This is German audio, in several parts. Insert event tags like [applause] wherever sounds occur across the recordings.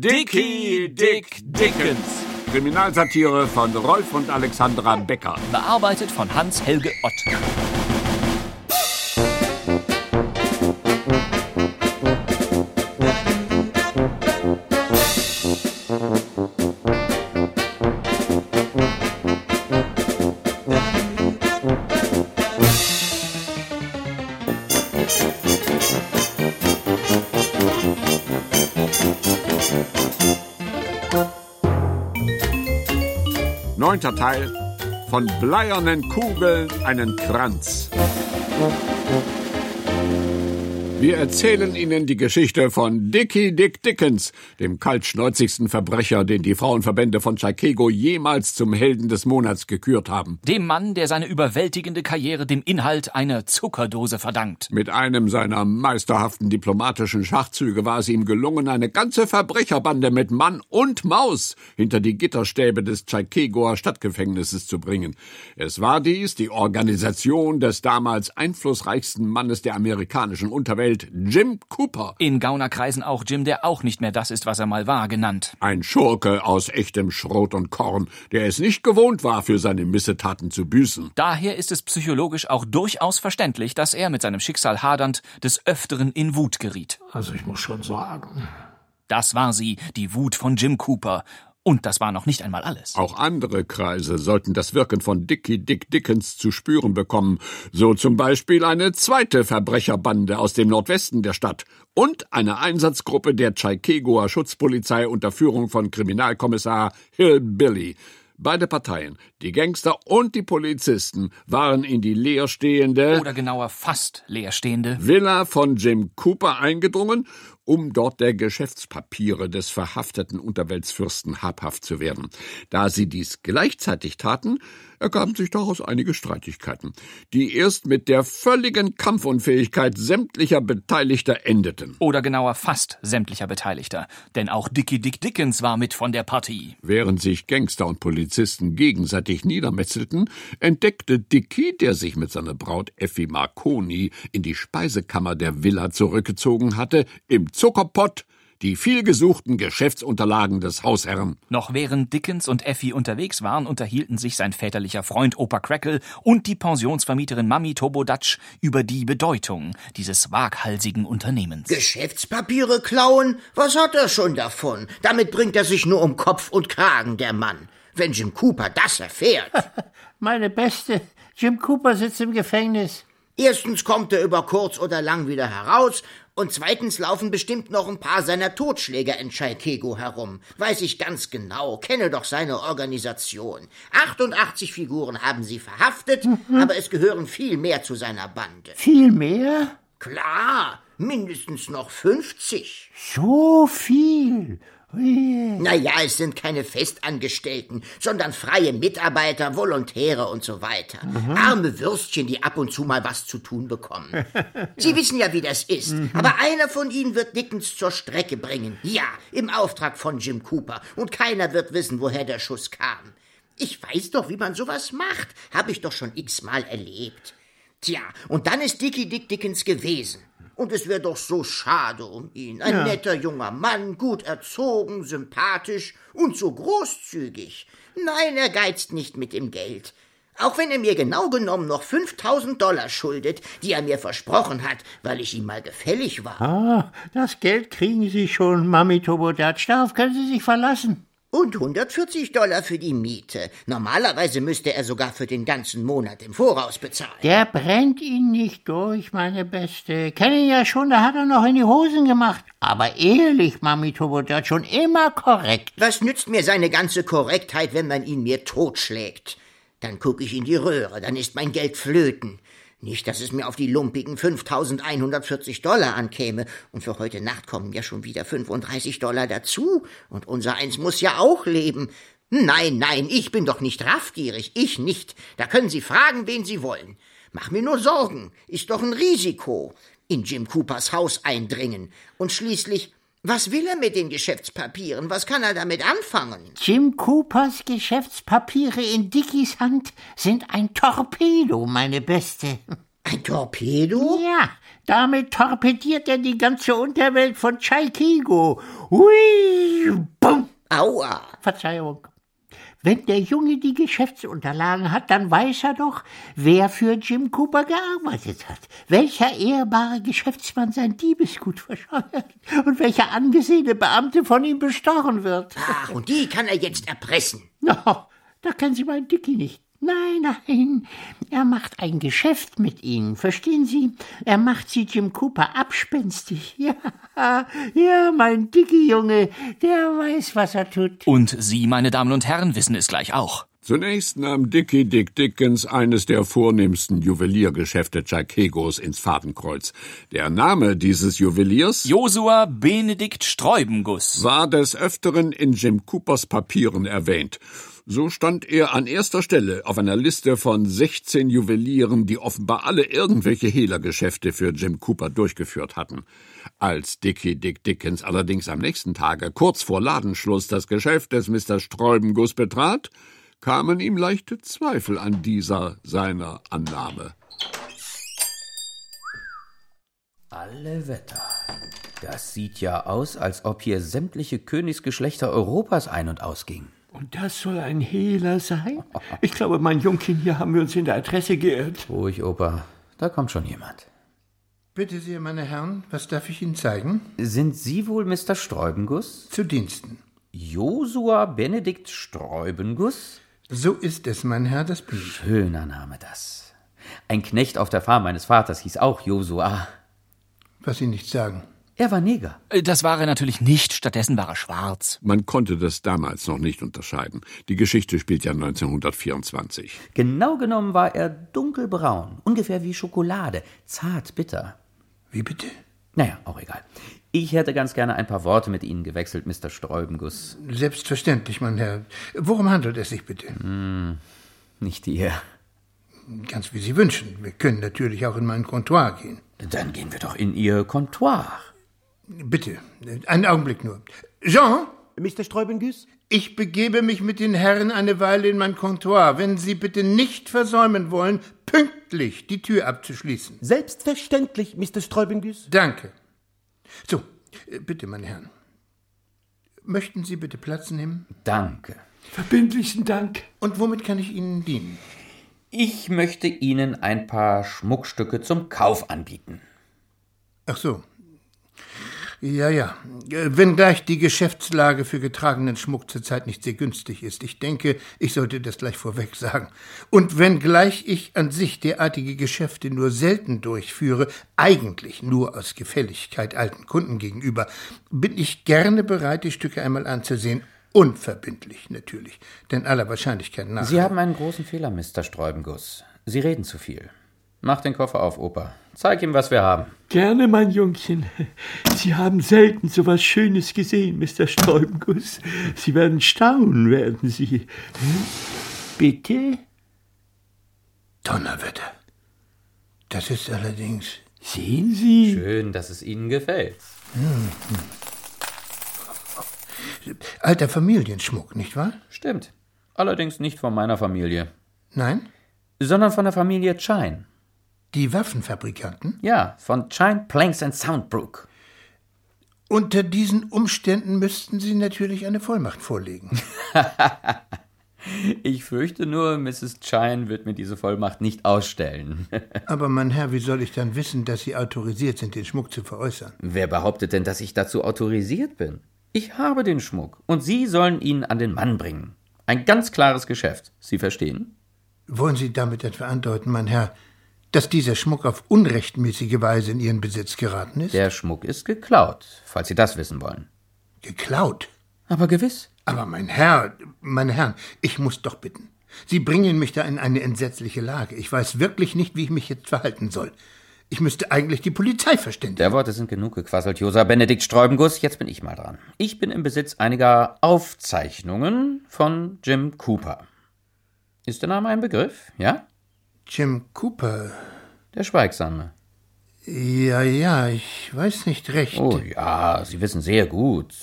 Dicky Dick Dickens. Kriminalsatire von Rolf und Alexandra Becker. Bearbeitet von Hans-Helge Ott. Teil von bleiernen Kugeln einen Kranz. Wir erzählen Ihnen die Geschichte von Dickie Dick Dickens, dem kaltschnäuzigsten Verbrecher, den die Frauenverbände von Chicago jemals zum Helden des Monats gekürt haben. Dem Mann, der seine überwältigende Karriere dem Inhalt einer Zuckerdose verdankt. Mit einem seiner meisterhaften diplomatischen Schachzüge war es ihm gelungen, eine ganze Verbrecherbande mit Mann und Maus hinter die Gitterstäbe des Chicagoer Stadtgefängnisses zu bringen. Es war dies die Organisation des damals einflussreichsten Mannes der amerikanischen Unterwelt, Jim Cooper. In Gaunerkreisen auch Jim, der auch nicht mehr das ist, was er mal war, genannt. Ein Schurke aus echtem Schrot und Korn, der es nicht gewohnt war, für seine Missetaten zu büßen. Daher ist es psychologisch auch durchaus verständlich, dass er mit seinem Schicksal hadernd des Öfteren in Wut geriet. Also ich muss schon sagen. Das war sie, die Wut von Jim Cooper. Und das war noch nicht einmal alles. Auch andere Kreise sollten das Wirken von Dickie Dick Dickens zu spüren bekommen. So zum Beispiel eine zweite Verbrecherbande aus dem Nordwesten der Stadt und eine Einsatzgruppe der Chicagoer Schutzpolizei unter Führung von Kriminalkommissar Hillbilly. Beide Parteien, die Gangster und die Polizisten, waren in die leerstehende Oder genauer fast leerstehende Villa von Jim Cooper eingedrungen, um dort der Geschäftspapiere des verhafteten Unterweltsfürsten habhaft zu werden. Da sie dies gleichzeitig taten, ergaben sich daraus einige Streitigkeiten, die erst mit der völligen Kampfunfähigkeit sämtlicher Beteiligter endeten. Oder genauer fast sämtlicher Beteiligter. Denn auch Dickie Dick Dickens war mit von der Partie. Während sich Gangster und Polizisten gegenseitig niedermetzelten, entdeckte Dicky, der sich mit seiner Braut Effi Marconi in die Speisekammer der Villa zurückgezogen hatte, im Zuckerpott die vielgesuchten Geschäftsunterlagen des Hausherrn. Noch während Dickens und Effie unterwegs waren, unterhielten sich sein väterlicher Freund Opa Crackle und die Pensionsvermieterin Mami Tobodatsch über die Bedeutung dieses waghalsigen Unternehmens. Geschäftspapiere klauen? Was hat er schon davon? Damit bringt er sich nur um Kopf und Kragen, der Mann. Wenn Jim Cooper das erfährt. [laughs] Meine Beste, Jim Cooper sitzt im Gefängnis. Erstens kommt er über kurz oder lang wieder heraus und zweitens laufen bestimmt noch ein paar seiner Totschläger in Chicago herum. Weiß ich ganz genau, kenne doch seine Organisation. 88 Figuren haben sie verhaftet, aber es gehören viel mehr zu seiner Bande. Viel mehr? Klar, mindestens noch 50. So viel. Ui. Naja, es sind keine Festangestellten, sondern freie Mitarbeiter, Volontäre und so weiter. Arme Würstchen, die ab und zu mal was zu tun bekommen. [laughs] Sie wissen ja, wie das ist. Aber einer von ihnen wird Dickens zur Strecke bringen. Ja, im Auftrag von Jim Cooper. Und keiner wird wissen, woher der Schuss kam. Ich weiß doch, wie man sowas macht. Hab ich doch schon x-mal erlebt. Tja, und dann ist Dickie Dick Dickens gewesen. Und es wäre doch so schade um ihn. Ein Ja. netter junger Mann, gut erzogen, sympathisch und so großzügig. Nein, er geizt nicht mit dem Geld. Auch wenn er mir genau genommen noch 5000 Dollar schuldet, die er mir versprochen hat, weil ich ihm mal gefällig war. Ah, das Geld kriegen Sie schon, Mami Tobodatsch. Darauf können Sie sich verlassen. Und 140 Dollar für die Miete. Normalerweise müsste er sogar für den ganzen Monat im Voraus bezahlen. Der brennt ihn nicht durch, meine Beste. Kenne ihn ja schon, da hat er noch in die Hosen gemacht. Aber ehrlich, Mami Tobodatsch, schon immer korrekt. Was nützt mir seine ganze Korrektheit, wenn man ihn mir totschlägt? Dann gucke ich in die Röhre, dann ist mein Geld flöten. Nicht, dass es mir auf die lumpigen 5140 Dollar ankäme. Und für heute Nacht kommen ja schon wieder 35 Dollar dazu. Und unser Eins muss ja auch leben. Nein, nein, ich bin doch nicht raffgierig. Ich nicht. Da können Sie fragen, wen Sie wollen. Mach mir nur Sorgen. Ist doch ein Risiko. In Jim Coopers Haus eindringen. Und schließlich, was will er mit den Geschäftspapieren? Was kann er damit anfangen? Jim Coopers Geschäftspapiere in Dickies Hand sind ein Torpedo, meine Beste. Ein Torpedo? Ja, Damit torpediert er die ganze Unterwelt von Chaikigo. Hui, bumm. Aua. Verzeihung. Wenn der Junge die Geschäftsunterlagen hat, dann weiß er doch, wer für Jim Cooper gearbeitet hat, welcher ehrbare Geschäftsmann sein Diebesgut verscheuert und welcher angesehene Beamte von ihm bestochen wird. Ach, und die kann er jetzt erpressen. [laughs] No, da kennen Sie meinen Dicky nicht. Nein, nein, er macht ein Geschäft mit Ihnen, verstehen Sie? Er macht Sie Jim Cooper abspenstig. [laughs] Ja, ja, mein Dicky Junge, der weiß, was er tut. Und Sie, meine Damen und Herren, wissen es gleich auch. Zunächst nahm Dickie Dick Dickens eines der vornehmsten Juweliergeschäfte Chakegos ins Fadenkreuz. Der Name dieses Juweliers Josua Benedikt Sträubenguss war des Öfteren in Jim Coopers Papieren erwähnt. So stand er an erster Stelle auf einer Liste von 16 Juwelieren, die offenbar alle irgendwelche Hehlergeschäfte für Jim Cooper durchgeführt hatten. Als Dickie Dick Dickens allerdings am nächsten Tage kurz vor Ladenschluss das Geschäft des Mr. Sträubenguss betrat, kamen ihm leichte Zweifel an dieser seiner Annahme. Alle Wetter. Das sieht ja aus, als ob hier sämtliche Königsgeschlechter Europas ein- und ausgingen. Und das soll ein Hehler sein? Ich glaube, mein Jungchen, hier haben wir uns in der Adresse geirrt. Ruhig, Opa. Da kommt schon jemand. Bitte sehr, meine Herren, was darf ich Ihnen zeigen? Sind Sie wohl Mr. Sträubenguss? Zu Diensten. Josua Benedikt Sträubenguss? So ist es, mein Herr, das bin ich. Schöner Name das. Ein Knecht auf der Farm meines Vaters hieß auch Josua. Was Sie nicht sagen. Er war Neger. Äh, Das war er natürlich nicht, stattdessen war er schwarz. Man konnte das damals noch nicht unterscheiden. Die Geschichte spielt ja 1924. Genau genommen war er dunkelbraun, ungefähr wie Schokolade, zart bitter. Wie bitte? Naja, auch egal. Ich hätte ganz gerne ein paar Worte mit Ihnen gewechselt, Mr. Sträubenguss. Selbstverständlich, mein Herr. Worum handelt es sich bitte? Nicht ihr. Ganz wie Sie wünschen. Wir können natürlich auch in mein Comptoir gehen. Dann gehen wir doch in Ihr Comptoir. Bitte, einen Augenblick nur. Jean, Mr. Sträubengüß? ich begebe mich mit den Herren eine Weile in mein Comptoir, wenn Sie bitte nicht versäumen wollen, pünktlich die Tür abzuschließen. Selbstverständlich, Mr. Sträubengüß. Danke. So, äh, bitte, meine Herren. Möchten Sie bitte Platz nehmen? Danke. Verbindlichen Dank. Und womit kann ich Ihnen dienen? Ich möchte Ihnen ein paar Schmuckstücke zum Kauf anbieten. Ach so. Ja, ja. Äh, Wenngleich die Geschäftslage für getragenen Schmuck zurzeit nicht sehr günstig ist. Ich denke, ich sollte das gleich vorweg sagen. Und wenngleich ich an sich derartige Geschäfte nur selten durchführe, eigentlich nur aus Gefälligkeit alten Kunden gegenüber, bin ich gerne bereit, die Stücke einmal anzusehen. Unverbindlich natürlich, denn aller Wahrscheinlichkeit nach. Sie haben einen großen Fehler, Mr. Sträubenguss. Sie reden zu viel. Mach den Koffer auf, Opa. Zeig ihm, was wir haben. Gerne, mein Jungchen. Sie haben selten so was Schönes gesehen, Mr. Sträubenguss. Sie werden staunen, werden Sie. Bitte? Donnerwetter. Das ist allerdings. Sehen Sie? Schön, dass es Ihnen gefällt. Alter Familienschmuck, nicht wahr? Stimmt. Allerdings nicht von meiner Familie, Nein? sondern von der Familie Chine. Die Waffenfabrikanten? Ja, von Chine Planks and Soundbrook. Unter diesen Umständen müssten Sie natürlich eine Vollmacht vorlegen. [laughs] Ich fürchte nur, Mrs. Chine wird mir diese Vollmacht nicht ausstellen. [laughs] Aber mein Herr, wie soll ich dann wissen, dass Sie autorisiert sind, den Schmuck zu veräußern? Wer behauptet denn, dass ich dazu autorisiert bin? Ich habe den Schmuck und Sie sollen ihn an den Mann bringen. Ein ganz klares Geschäft. Sie verstehen? Wollen Sie damit etwa andeuten, mein Herr, dass dieser Schmuck auf unrechtmäßige Weise in Ihren Besitz geraten ist? Der Schmuck ist geklaut, falls Sie das wissen wollen. Geklaut. Aber gewiss. Aber mein Herr, meine Herren, ich muss doch bitten. Sie bringen mich da in eine entsetzliche Lage. Ich weiß wirklich nicht, wie ich mich jetzt verhalten soll. Ich müsste eigentlich die Polizei verständigen. Der Worte sind genug gequasselt, Josa Benedikt Sträubenguss. Jetzt bin ich mal dran. Ich bin im Besitz einiger Aufzeichnungen von Jim Cooper. Ist der Name ein Begriff? Ja? Jim Cooper. Der Schweigsame. Ja, ja, ich weiß nicht recht. Oh ja, Sie wissen sehr gut.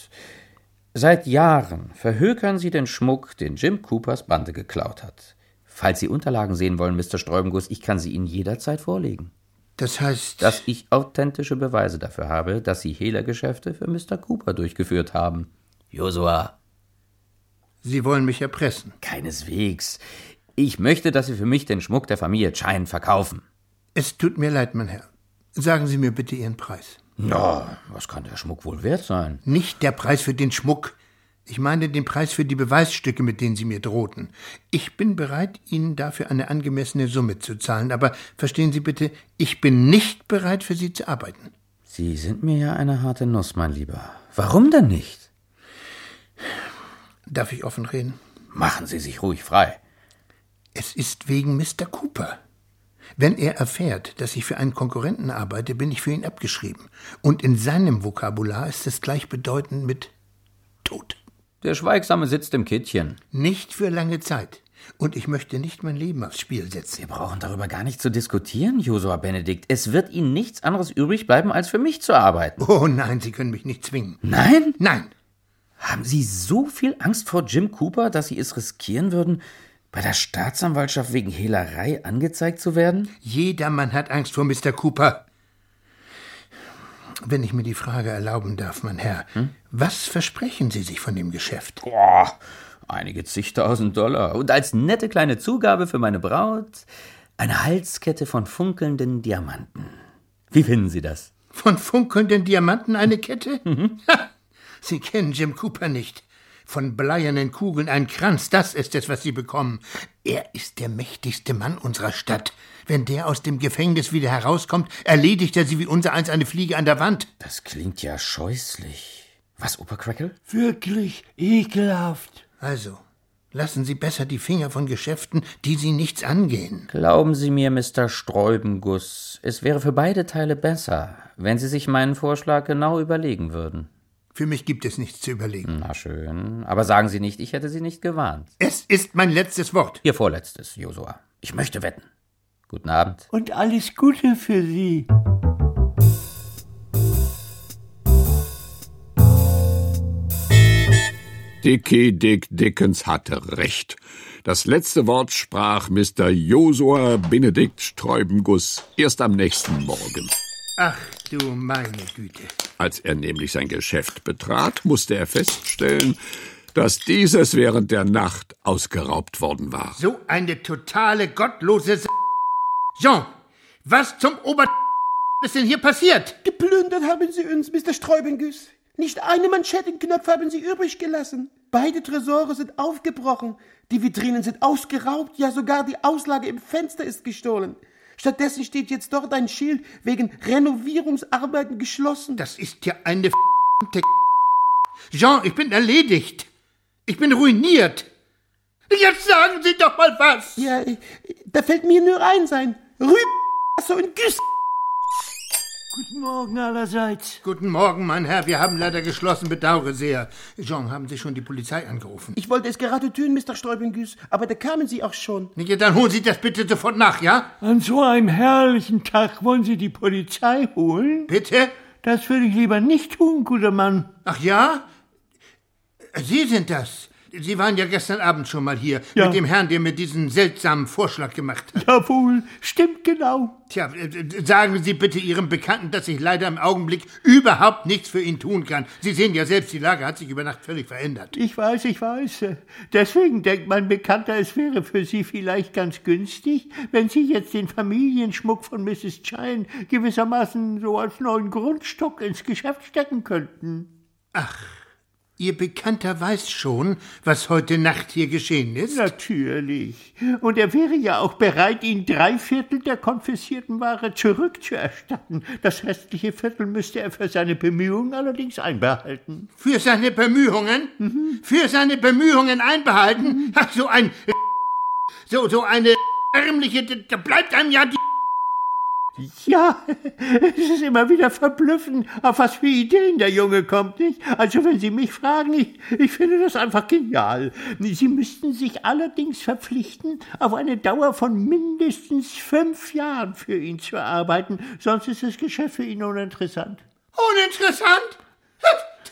Seit Jahren verhökern Sie den Schmuck, den Jim Coopers Bande geklaut hat. Falls Sie Unterlagen sehen wollen, Mr. Sträubenguss, ich kann sie Ihnen jederzeit vorlegen. Das heißt. Dass ich authentische Beweise dafür habe, dass Sie Hehlergeschäfte für Mr. Cooper durchgeführt haben. Josua. Sie wollen mich erpressen. Keineswegs. Ich möchte, dass Sie für mich den Schmuck der Familie Chine verkaufen. Es tut mir leid, mein Herr. Sagen Sie mir bitte Ihren Preis. Na, was kann der Schmuck wohl wert sein? Nicht der Preis für den Schmuck. Ich meine den Preis für die Beweisstücke, mit denen Sie mir drohten. Ich bin bereit, Ihnen dafür eine angemessene Summe zu zahlen, aber verstehen Sie bitte, ich bin nicht bereit, für Sie zu arbeiten. Sie sind mir ja eine harte Nuss, mein Lieber. Warum denn nicht? Darf ich offen reden? Machen Sie sich ruhig frei. Es ist wegen Mr. Cooper. Wenn er erfährt, dass ich für einen Konkurrenten arbeite, bin ich für ihn abgeschrieben. Und in seinem Vokabular ist es gleichbedeutend mit Tod. Der Schweigsame sitzt im Kittchen. Nicht für lange Zeit. Und ich möchte nicht mein Leben aufs Spiel setzen. Wir brauchen darüber gar nicht zu diskutieren, Josua Benedikt. Es wird Ihnen nichts anderes übrig bleiben, als für mich zu arbeiten. Oh nein, Sie können mich nicht zwingen. Nein? Nein. Haben Sie so viel Angst vor Jim Cooper, dass Sie es riskieren würden, bei der Staatsanwaltschaft wegen Hehlerei angezeigt zu werden? Jedermann hat Angst vor Mr. Cooper. Wenn ich mir die Frage erlauben darf, mein Herr, hm? was versprechen Sie sich von dem Geschäft? Boah, einige zigtausend Dollar. Und als nette kleine Zugabe für meine Braut eine Halskette von funkelnden Diamanten. Wie finden Sie das? Von funkelnden Diamanten eine Kette? Mhm. [laughs] Sie kennen Jim Cooper nicht. Von bleiernen Kugeln ein Kranz, das ist es, was Sie bekommen. Er ist der mächtigste Mann unserer Stadt. Wenn der aus dem Gefängnis wieder herauskommt, erledigt er sie wie unser eins eine Fliege an der Wand. Das klingt ja scheußlich. Was, Opa Crackle? Wirklich ekelhaft. Also, lassen Sie besser die Finger von Geschäften, die Sie nichts angehen. Glauben Sie mir, Mr. Sträubenguss, es wäre für beide Teile besser, wenn Sie sich meinen Vorschlag genau überlegen würden. Für mich gibt es nichts zu überlegen. Na schön. Aber sagen Sie nicht, ich hätte Sie nicht gewarnt. Es ist mein letztes Wort. Ihr vorletztes, Josua. Ich möchte wetten. Guten Abend. Und alles Gute für Sie. Dickie Dick Dickens hatte recht. Das letzte Wort sprach Mr. Josua Benedikt Sträubenguss erst am nächsten Morgen. Ach du meine Güte. Als er nämlich sein Geschäft betrat, musste er feststellen, dass dieses während der Nacht ausgeraubt worden war. So eine totale gottlose S Jean, was zum Ober ist denn hier passiert? Geplündert haben sie uns, Mr. Sträubengüß. Nicht einen Manschettenknopf haben sie übrig gelassen. Beide Tresore sind aufgebrochen. Die Vitrinen sind ausgeraubt, ja sogar die Auslage im Fenster ist gestohlen. Stattdessen steht jetzt dort ein Schild wegen Renovierungsarbeiten geschlossen. Das ist ja eine Jean, ich bin erledigt. Ich bin ruiniert. Jetzt sagen Sie doch mal was. Ja, da fällt mir nur ein sein. Rüb und Güss. Guten Morgen allerseits. Guten Morgen, mein Herr. Wir haben leider geschlossen, bedauere sehr. Jean, haben Sie schon die Polizei angerufen? Ich wollte es gerade tun, Mr. Sträubengüß, aber da kamen Sie auch schon. Ja, dann holen Sie das bitte sofort nach, ja? An so einem herrlichen Tag wollen Sie die Polizei holen? Bitte? Das würde ich lieber nicht tun, guter Mann. Ach ja? Sie sind das. Sie waren ja gestern Abend schon mal hier Ja. mit dem Herrn, der mir diesen seltsamen Vorschlag gemacht hat. Jawohl, stimmt genau. Tja, äh, sagen Sie bitte Ihrem Bekannten, dass ich leider im Augenblick überhaupt nichts für ihn tun kann. Sie sehen ja selbst, die Lage hat sich über Nacht völlig verändert. Ich weiß, ich weiß. Deswegen denkt mein Bekannter, es wäre für Sie vielleicht ganz günstig, wenn Sie jetzt den Familienschmuck von Mrs. Chine gewissermaßen so als neuen Grundstock ins Geschäft stecken könnten. Ihr Bekannter weiß schon, was heute Nacht hier geschehen ist. Natürlich. Und er wäre ja auch bereit, Ihnen drei Viertel der konfiszierten Ware zurückzuerstatten. Das restliche Viertel müsste er für seine Bemühungen allerdings einbehalten. Für seine Bemühungen? Für seine Bemühungen einbehalten? Ach, so ein. So, so eine ärmliche. Da bleibt einem ja die. Ja, es ist immer wieder verblüffend, auf was für Ideen der Junge kommt, nicht? Also wenn Sie mich fragen, ich, ich finde das einfach genial. Sie müssten sich allerdings verpflichten, auf eine Dauer von mindestens fünf Jahren für ihn zu arbeiten, sonst ist das Geschäft für ihn uninteressant. Uninteressant?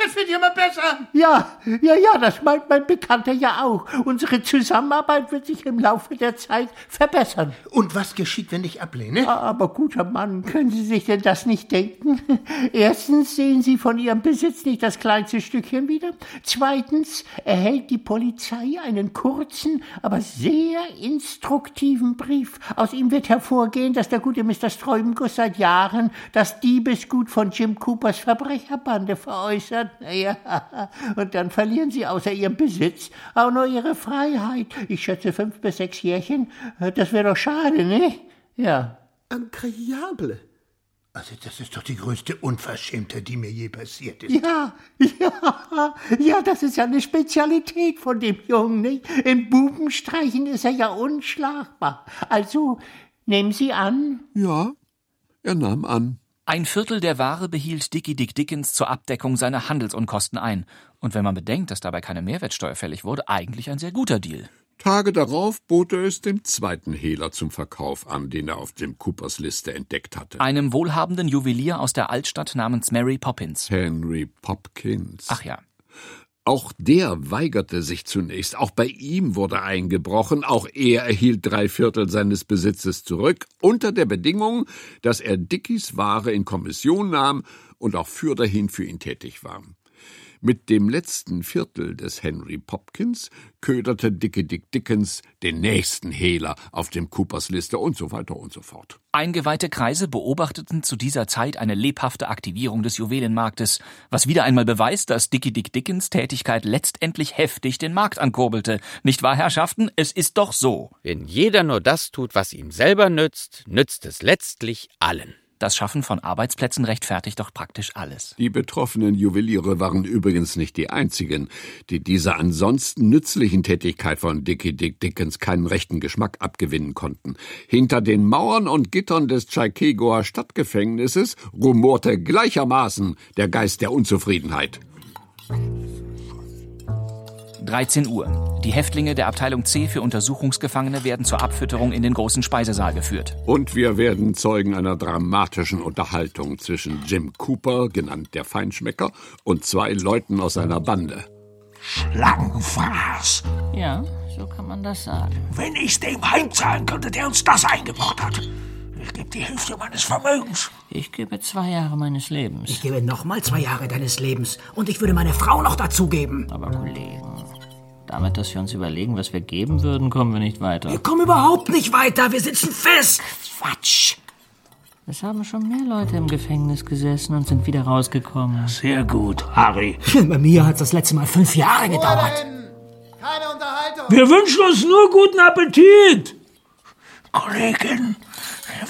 Das wird immer besser. Ja, ja, ja, das meint mein Bekannter ja auch. Unsere Zusammenarbeit wird sich im Laufe der Zeit verbessern. Und was geschieht, wenn ich ablehne? Aber guter Mann, können Sie sich denn das nicht denken? [laughs] Erstens sehen Sie von Ihrem Besitz nicht das kleinste Stückchen wieder. Zweitens erhält die Polizei einen kurzen, aber sehr instruktiven Brief. Aus ihm wird hervorgehen, dass der gute Mr. Sträubenguss seit Jahren das Diebesgut von Jim Coopers Verbrecherbande veräußert. Ja, [laughs] und dann verlieren Sie außer Ihrem Besitz auch noch Ihre Freiheit. Ich schätze fünf bis sechs Jährchen. Das wäre doch schade, ne? Ja. Incroyable. Also, das ist doch die größte Unverschämtheit, die mir je passiert ist. Ja, [laughs] ja, ja, das ist ja eine Spezialität von dem Jungen, nicht? Im Bubenstreichen ist er ja unschlagbar. Also, nehmen Sie an? Ja, er nahm an. Ein Viertel der Ware behielt Dickie Dick Dickens zur Abdeckung seiner Handelsunkosten ein. Und wenn man bedenkt, dass dabei keine Mehrwertsteuer fällig wurde, eigentlich ein sehr guter Deal. Tage darauf bot er es dem zweiten Hehler zum Verkauf an, den er auf Jim Coopers Liste entdeckt hatte. Einem wohlhabenden Juwelier aus der Altstadt namens Mary Poppins. Henry Popkins. Ach ja. Auch der weigerte sich zunächst. Auch bei ihm wurde eingebrochen. Auch er erhielt drei Viertel seines Besitzes zurück, unter der Bedingung, dass er Dickies Ware in Kommission nahm und auch für dahin für ihn tätig war. Mit dem letzten Viertel des Henry Popkins köderte Dicke Dick Dickens den nächsten Hehler auf dem Coopers Liste und so weiter und so fort. Eingeweihte Kreise beobachteten zu dieser Zeit eine lebhafte Aktivierung des Juwelenmarktes, was wieder einmal beweist, dass Dickie Dick Dickens Tätigkeit letztendlich heftig den Markt ankurbellte. Nicht wahr, Herrschaften? Es ist doch so. Wenn jeder nur das tut, was ihm selber nützt, nützt es letztlich allen. Das Schaffen von Arbeitsplätzen rechtfertigt doch praktisch alles. Die betroffenen Juweliere waren übrigens nicht die einzigen, die dieser ansonsten nützlichen Tätigkeit von Dickie Dick Dickens keinen rechten Geschmack abgewinnen konnten. Hinter den Mauern und Gittern des Chaikegoer Stadtgefängnisses rumorte gleichermaßen der Geist der Unzufriedenheit. 13 Uhr. Die Häftlinge der Abteilung C für Untersuchungsgefangene werden zur Abfütterung in den großen Speisesaal geführt. Und wir werden Zeugen einer dramatischen Unterhaltung zwischen Jim Cooper, genannt der Feinschmecker, und zwei Leuten aus seiner Bande. Schlangenfraß. Ja, so kann man das sagen. Wenn ich's dem heimzahlen könnte, der uns das eingebracht hat. Ich gebe die Hälfte meines Vermögens. Ich gebe zwei Jahre meines Lebens. Ich gebe nochmal zwei Jahre deines Lebens. Und ich würde meine Frau noch dazugeben. Aber Kollegen, damit, dass wir uns überlegen, was wir geben würden, kommen wir nicht weiter. Wir kommen überhaupt nicht weiter. Wir sitzen fest. Quatsch. Es haben schon mehr Leute im Gefängnis gesessen und sind wieder rausgekommen. Sehr gut, Harry. [laughs] Bei mir hat es das letzte Mal fünf Jahre gedauert. Keine Unterhaltung. Wir wünschen uns nur guten Appetit. Kollegin,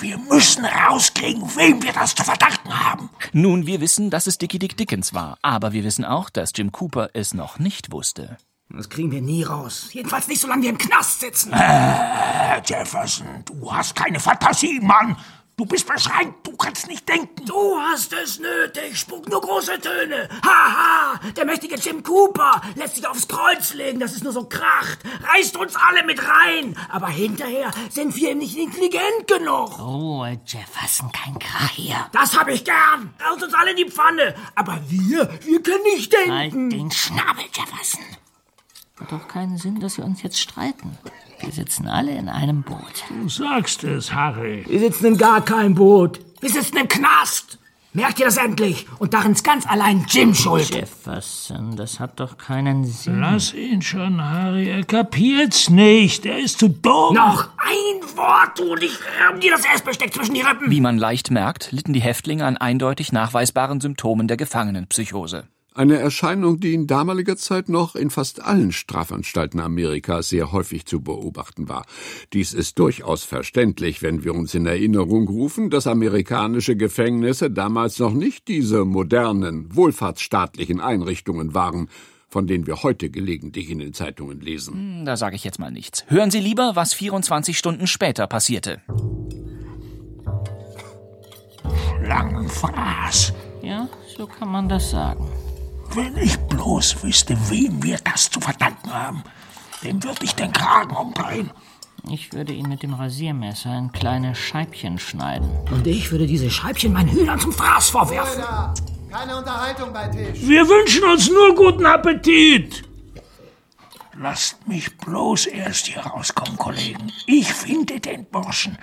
wir müssen rauskriegen, wem wir das zu verdanken haben. Nun, wir wissen, dass es Dickie Dick Dickens war, aber wir wissen auch, dass Jim Cooper es noch nicht wusste. Das kriegen wir nie raus. Jedenfalls nicht, solange wir im Knast sitzen. Äh, Jefferson, du hast keine Fantasie, Mann. Du bist beschränkt, du kannst nicht denken. Du hast es nötig, spuck nur große Töne. Haha, der mächtige Jim Cooper lässt sich aufs Kreuz legen, dass es nur so kracht. Reißt uns alle mit rein. Aber hinterher sind wir ihm nicht intelligent genug. Ruhe, Jefferson, kein Krach hier. Das hab ich gern. Haut uns alle in die Pfanne. Aber wir, wir können nicht denken. Halt den Schnabel, Jefferson. Hat doch keinen Sinn, dass wir uns jetzt streiten. Wir sitzen alle in einem Boot. Du sagst es, Harry. Wir sitzen in gar keinem Boot. Wir sitzen im Knast. Merkt ihr das endlich? Und darin ist ganz allein Jim schuld. Jefferson, das hat doch keinen Sinn. Lass ihn schon, Harry. Er kapiert's nicht. Er ist zu dumm. Noch ein Wort, du, und ich ramm dir das Essbesteck zwischen die Rippen. Wie man leicht merkt, litten die Häftlinge an eindeutig nachweisbaren Symptomen der Gefangenenpsychose. Eine Erscheinung, die in damaliger Zeit noch in fast allen Strafanstalten Amerikas sehr häufig zu beobachten war. Dies ist durchaus verständlich, wenn wir uns in Erinnerung rufen, dass amerikanische Gefängnisse damals noch nicht diese modernen, wohlfahrtsstaatlichen Einrichtungen waren, von denen wir heute gelegentlich in den Zeitungen lesen. Da sage ich jetzt mal nichts. Hören Sie lieber, was 24 Stunden später passierte. Schlangenfraß. Ja, so kann man das sagen. Wenn ich bloß wüsste, wem wir das zu verdanken haben, dem würde ich den Kragen umdrehen. Ich würde ihn mit dem Rasiermesser in kleine Scheibchen schneiden. Und ich würde diese Scheibchen meinen Hühnern zum Fraß vorwerfen. Keine Unterhaltung bei Tisch. Wir wünschen uns nur guten Appetit. Lasst mich bloß erst hier rauskommen, Kollegen. Ich finde den Burschen.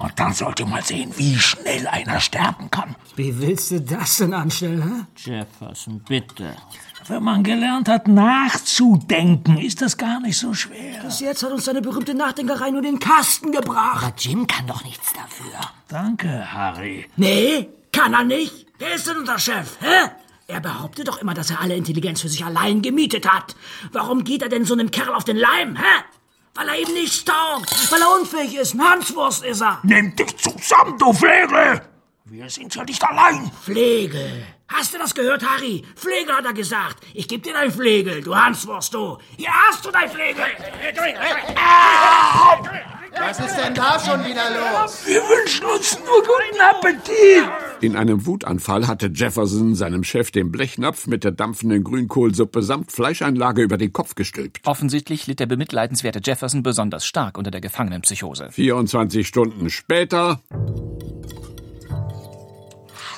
Und dann sollt ihr mal sehen, wie schnell einer sterben kann. Wie willst du das denn anstellen, hä? Jefferson, bitte. Wenn man gelernt hat, nachzudenken, ist das gar nicht so schwer. Bis jetzt hat uns seine berühmte Nachdenkerei nur den Kasten gebracht. Aber Jim kann doch nichts dafür. Danke, Harry. Nee, kann er nicht. Wer ist denn unser Chef, hä? Er behauptet doch immer, dass er alle Intelligenz für sich allein gemietet hat. Warum geht er denn so einem Kerl auf den Leim, hä? Weil er ihm nicht taugt, weil er unfähig ist. Ein Hanswurst ist er. Nimm dich zusammen, du Flegel! Wir sind ja nicht allein. Flegel. Hast du das gehört, Harry? Flegel hat er gesagt. Ich geb dir dein Flegel, du Hanswurst, du. Hier hast du dein Flegel. Was ist denn da schon wieder los? Wir wünschen uns nur guten Appetit. In einem Wutanfall hatte Jefferson seinem Chef den Blechnapf mit der dampfenden Grünkohlsuppe samt Fleischeinlage über den Kopf gestülpt. Offensichtlich litt der bemitleidenswerte Jefferson besonders stark unter der Gefangenenpsychose. 24 Stunden später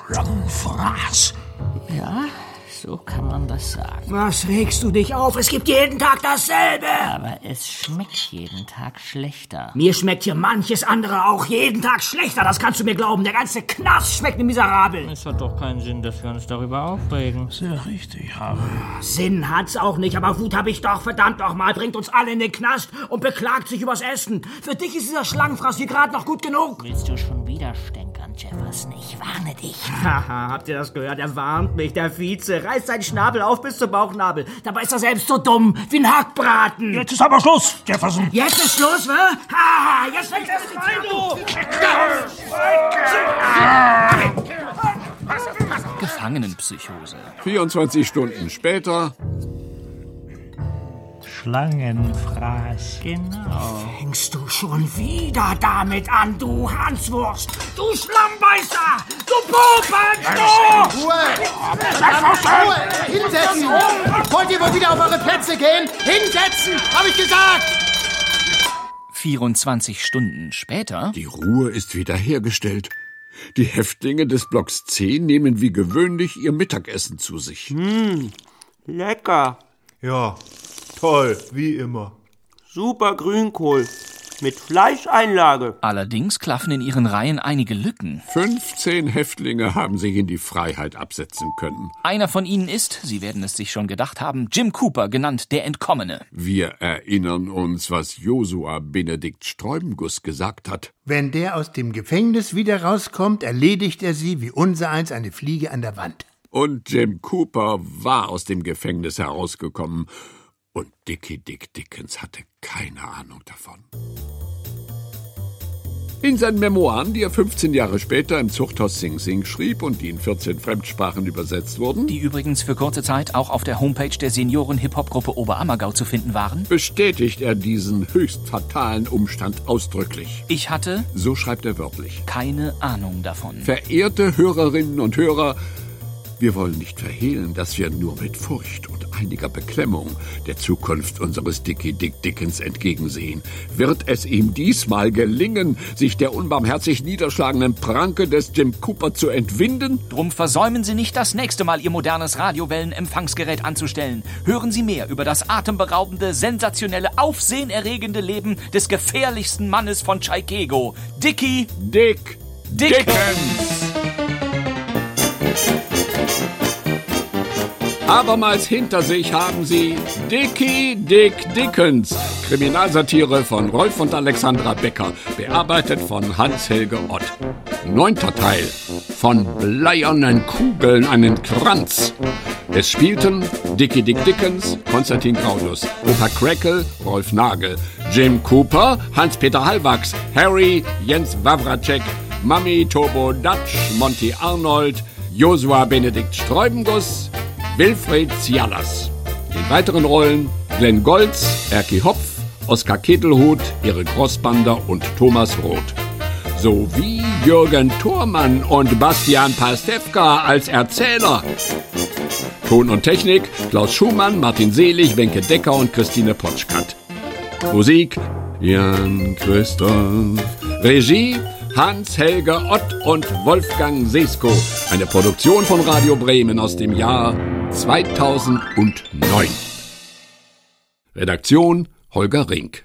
Schlangenfraß. Ja, so kann man das sagen. Was regst du dich auf? Es gibt jeden Tag dasselbe. Aber es schmeckt jeden Tag schlechter. Mir schmeckt hier manches andere auch jeden Tag schlechter, das kannst du mir glauben. Der ganze Knast schmeckt mir miserabel. Es hat doch keinen Sinn, dass wir uns darüber aufregen. Sehr richtig, Harry. Sinn hat's auch nicht, aber Wut hab ich doch, verdammt doch mal. Bringt uns alle in den Knast und beklagt sich übers Essen. Für dich ist dieser Schlangenfraß hier gerade noch gut genug. Willst du schon wieder Jefferson? Ich warne dich. Haha, habt ihr das gehört? Er warnt mich, der Vize. Reißt seinen Schnabel auf bis zum Bauchnabel. Dabei ist er selbst so dumm wie ein Hackbraten. Jetzt ist aber Schluss, Jefferson. Jetzt ist Schluss, wa? Haha, jetzt fängt das an, du! Gefangenenpsychose. 24 Stunden später Schlangenfraß. Genau. Fängst du schon wieder damit an, du Hanswurst? Du Schlammbeißer! Du Popen! Du! Ruhe! Ruhe! Hinsetzen! Wollt ihr wohl wieder auf eure Plätze gehen? Hinsetzen! Hab ich gesagt! 24 Stunden später die Ruhe ist wiederhergestellt. Die Häftlinge des Blocks C nehmen wie gewöhnlich ihr Mittagessen zu sich. Lecker. Ja, toll, wie immer. Super Grünkohl. Mit Fleischeinlage. Allerdings klaffen in ihren Reihen einige Lücken. 15 Häftlinge haben sich in die Freiheit absetzen können. Einer von ihnen ist, Sie werden es sich schon gedacht haben, Jim Cooper, genannt der Entkommene. Wir erinnern uns, was Josua Benedikt Sträubenguss gesagt hat. Wenn der aus dem Gefängnis wieder rauskommt, erledigt er sie wie unsereins eine Fliege an der Wand. Und Jim Cooper war aus dem Gefängnis herausgekommen. Und Dickie Dick Dickens hatte keine Ahnung davon. In seinen Memoiren, die er 15 Jahre später im Zuchthaus Sing Sing schrieb und die in 14 Fremdsprachen übersetzt wurden, Die übrigens für kurze Zeit auch auf der Homepage der Senioren-Hip-Hop-Gruppe Oberammergau zu finden waren. bestätigt er diesen höchst fatalen Umstand ausdrücklich. Ich hatte So schreibt er wörtlich. keine Ahnung davon. Verehrte Hörerinnen und Hörer, wir wollen nicht verhehlen, dass wir nur mit Furcht und einiger Beklemmung der Zukunft unseres Dickie Dick Dickens entgegensehen. Wird es ihm diesmal gelingen, sich der unbarmherzig niederschlagenden Pranke des Jim Cooper zu entwinden? Drum versäumen Sie nicht, das nächste Mal Ihr modernes Radiowellenempfangsgerät anzustellen. Hören Sie mehr über das atemberaubende, sensationelle, aufsehenerregende Leben des gefährlichsten Mannes von Chaikego, Dickie Dick Dickens. Abermals hinter sich haben sie Dickie Dick Dickens. Kriminalsatire von Rolf und Alexandra Becker, bearbeitet von Hans-Helge Ott. Neunter Teil. Von bleiernen Kugeln einen Kranz. Es spielten Dickie Dick Dickens, Konstantin Graulus, Opa Crackle, Rolf Nagel, Jim Cooper, Hans-Peter Hallwachs, Harry, Jens Wawracek, Mami Turbo Dutch, Monty Arnold, Josua Benedikt Sträubenguss, Wilfried Zialas. In weiteren Rollen Glenn Golz, Erki Hopf, Oskar Kittelhut, Erik Rossbander und Thomas Roth. Sowie Jürgen Thormann und Bastian Pastewka als Erzähler. Ton und Technik Klaus Schumann, Martin Selig, Wenke Decker und Christine Potschkat. Musik Jan Christoph. Regie Hans-Helge Ott und Wolfgang Sesko. Eine Produktion von Radio Bremen aus dem Jahr 2009. Redaktion Holger Rink.